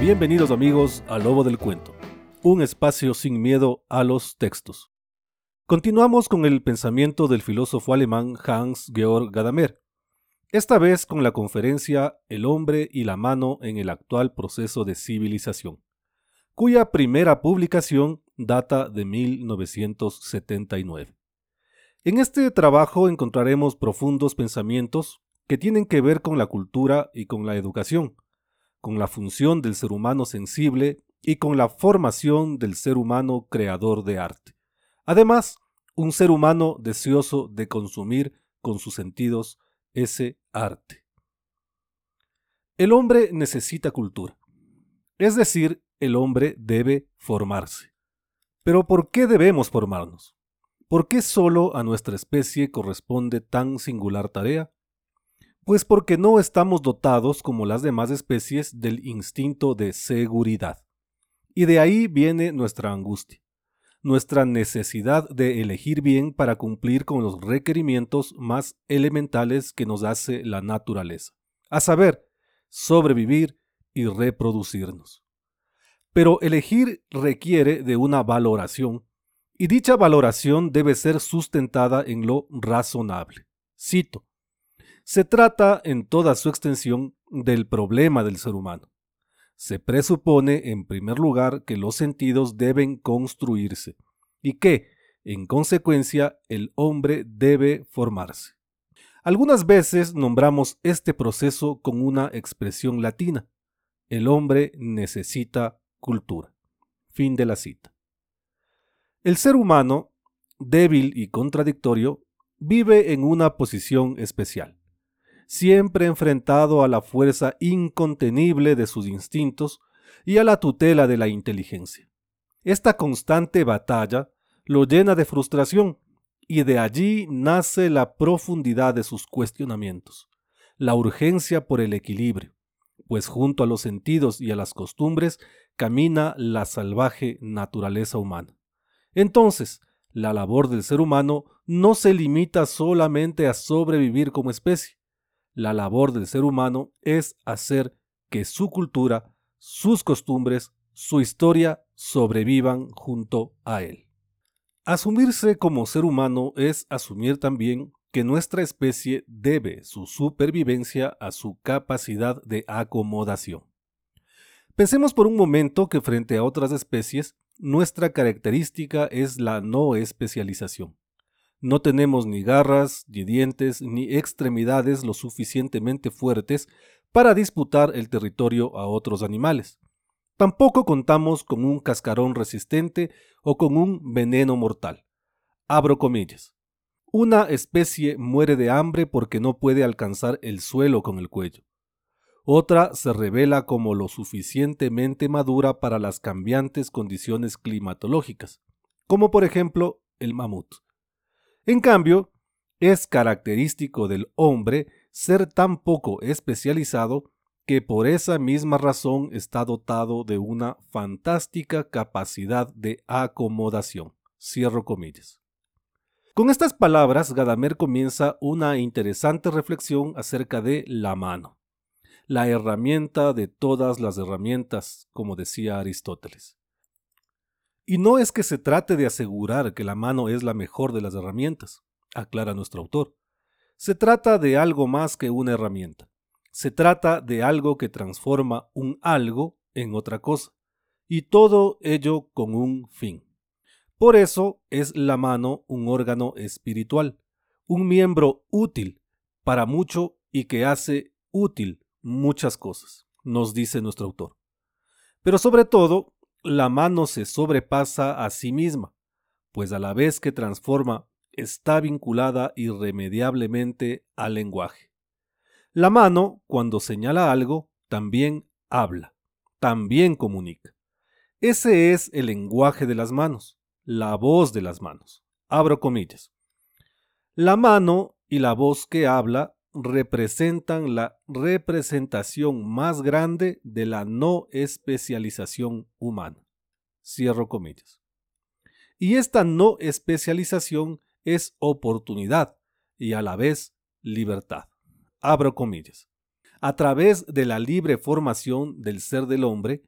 Bienvenidos amigos a Lobo del Cuento, un espacio sin miedo a los textos. Continuamos con el pensamiento del filósofo alemán Hans Georg Gadamer, esta vez con la conferencia El hombre y la mano en el actual proceso de civilización, cuya primera publicación data de 1979. En este trabajo encontraremos profundos pensamientos que tienen que ver con la cultura y con la educación, con la función del ser humano sensible y con la formación del ser humano creador de arte. Además, un ser humano deseoso de consumir con sus sentidos ese arte. El hombre necesita cultura, es decir, el hombre debe formarse. Pero ¿por qué debemos formarnos? ¿Por qué solo a nuestra especie corresponde tan singular tarea? Pues porque no estamos dotados como las demás especies del instinto de seguridad. Y de ahí viene nuestra angustia, nuestra necesidad de elegir bien para cumplir con los requerimientos más elementales que nos hace la naturaleza, a saber, sobrevivir y reproducirnos. Pero elegir requiere de una valoración, y dicha valoración debe ser sustentada en lo razonable. Cito, se trata en toda su extensión del problema del ser humano. Se presupone, en primer lugar, que los sentidos deben construirse y que, en consecuencia, el hombre debe formarse. Algunas veces nombramos este proceso con una expresión latina. El hombre necesita cultura. Fin de la cita. El ser humano, débil y contradictorio, vive en una posición especial siempre enfrentado a la fuerza incontenible de sus instintos y a la tutela de la inteligencia. Esta constante batalla lo llena de frustración y de allí nace la profundidad de sus cuestionamientos, la urgencia por el equilibrio, pues junto a los sentidos y a las costumbres camina la salvaje naturaleza humana. Entonces, la labor del ser humano no se limita solamente a sobrevivir como especie, la labor del ser humano es hacer que su cultura, sus costumbres, su historia sobrevivan junto a él. Asumirse como ser humano es asumir también que nuestra especie debe su supervivencia a su capacidad de acomodación. Pensemos por un momento que frente a otras especies, nuestra característica es la no especialización. No tenemos ni garras, ni dientes, ni extremidades lo suficientemente fuertes para disputar el territorio a otros animales. Tampoco contamos con un cascarón resistente o con un veneno mortal. Abro comillas. Una especie muere de hambre porque no puede alcanzar el suelo con el cuello. Otra se revela como lo suficientemente madura para las cambiantes condiciones climatológicas, como por ejemplo el mamut. En cambio, es característico del hombre ser tan poco especializado que por esa misma razón está dotado de una fantástica capacidad de acomodación. Cierro comillas. Con estas palabras, Gadamer comienza una interesante reflexión acerca de la mano, la herramienta de todas las herramientas, como decía Aristóteles. Y no es que se trate de asegurar que la mano es la mejor de las herramientas, aclara nuestro autor. Se trata de algo más que una herramienta. Se trata de algo que transforma un algo en otra cosa, y todo ello con un fin. Por eso es la mano un órgano espiritual, un miembro útil para mucho y que hace útil muchas cosas, nos dice nuestro autor. Pero sobre todo la mano se sobrepasa a sí misma, pues a la vez que transforma, está vinculada irremediablemente al lenguaje. La mano, cuando señala algo, también habla, también comunica. Ese es el lenguaje de las manos, la voz de las manos. Abro comillas. La mano y la voz que habla representan la representación más grande de la no especialización humana. Cierro comillas. Y esta no especialización es oportunidad y a la vez libertad. Abro comillas. A través de la libre formación del ser del hombre,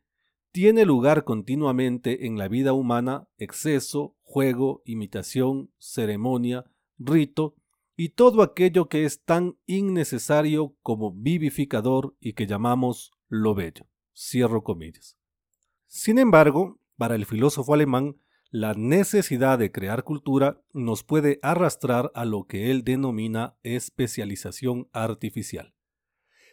tiene lugar continuamente en la vida humana exceso, juego, imitación, ceremonia, rito y todo aquello que es tan innecesario como vivificador y que llamamos lo bello. Cierro comillas. Sin embargo, para el filósofo alemán, la necesidad de crear cultura nos puede arrastrar a lo que él denomina especialización artificial.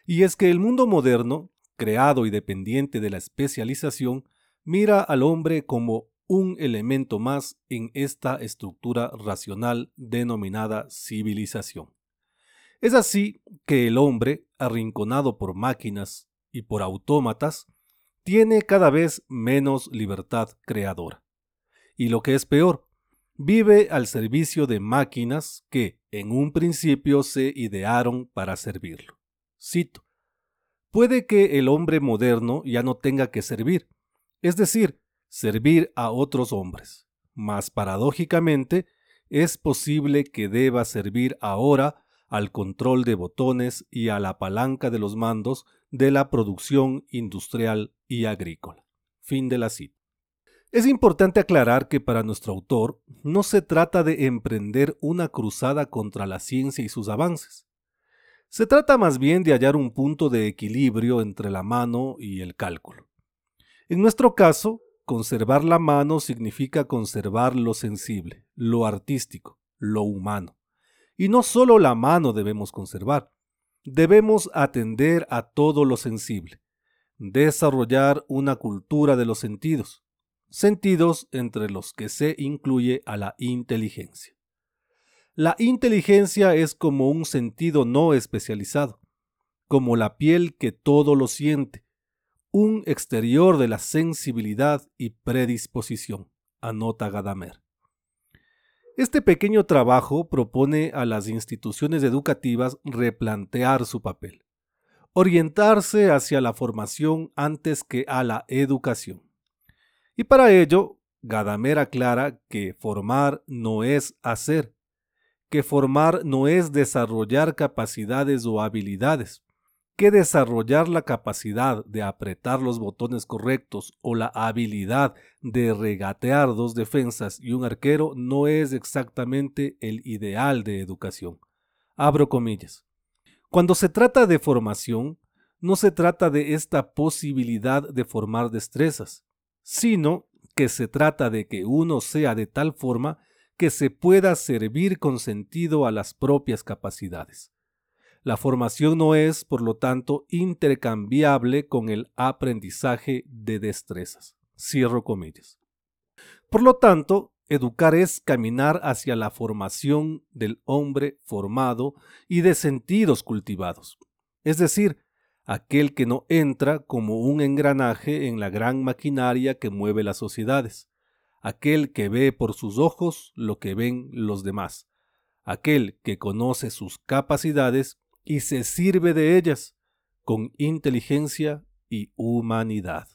Y es que el mundo moderno, creado y dependiente de la especialización, mira al hombre como un elemento más en esta estructura racional denominada civilización. Es así que el hombre, arrinconado por máquinas y por autómatas, tiene cada vez menos libertad creadora y lo que es peor, vive al servicio de máquinas que en un principio se idearon para servirlo. Cito, puede que el hombre moderno ya no tenga que servir, es decir, servir a otros hombres, mas paradójicamente es posible que deba servir ahora al control de botones y a la palanca de los mandos de la producción industrial y agrícola. Fin de la cita. Es importante aclarar que para nuestro autor no se trata de emprender una cruzada contra la ciencia y sus avances. Se trata más bien de hallar un punto de equilibrio entre la mano y el cálculo. En nuestro caso, conservar la mano significa conservar lo sensible, lo artístico, lo humano. Y no solo la mano debemos conservar, debemos atender a todo lo sensible, desarrollar una cultura de los sentidos, sentidos entre los que se incluye a la inteligencia. La inteligencia es como un sentido no especializado, como la piel que todo lo siente, un exterior de la sensibilidad y predisposición, anota Gadamer. Este pequeño trabajo propone a las instituciones educativas replantear su papel, orientarse hacia la formación antes que a la educación y para ello, Gadamer aclara que formar no es hacer, que formar no es desarrollar capacidades o habilidades, que desarrollar la capacidad de apretar los botones correctos o la habilidad de regatear dos defensas y un arquero no es exactamente el ideal de educación. Abro comillas. Cuando se trata de formación, no se trata de esta posibilidad de formar destrezas, sino que se trata de que uno sea de tal forma que se pueda servir con sentido a las propias capacidades. La formación no es, por lo tanto, intercambiable con el aprendizaje de destrezas. Cierro comillas. Por lo tanto, educar es caminar hacia la formación del hombre formado y de sentidos cultivados. Es decir, aquel que no entra como un engranaje en la gran maquinaria que mueve las sociedades, aquel que ve por sus ojos lo que ven los demás, aquel que conoce sus capacidades y se sirve de ellas con inteligencia y humanidad.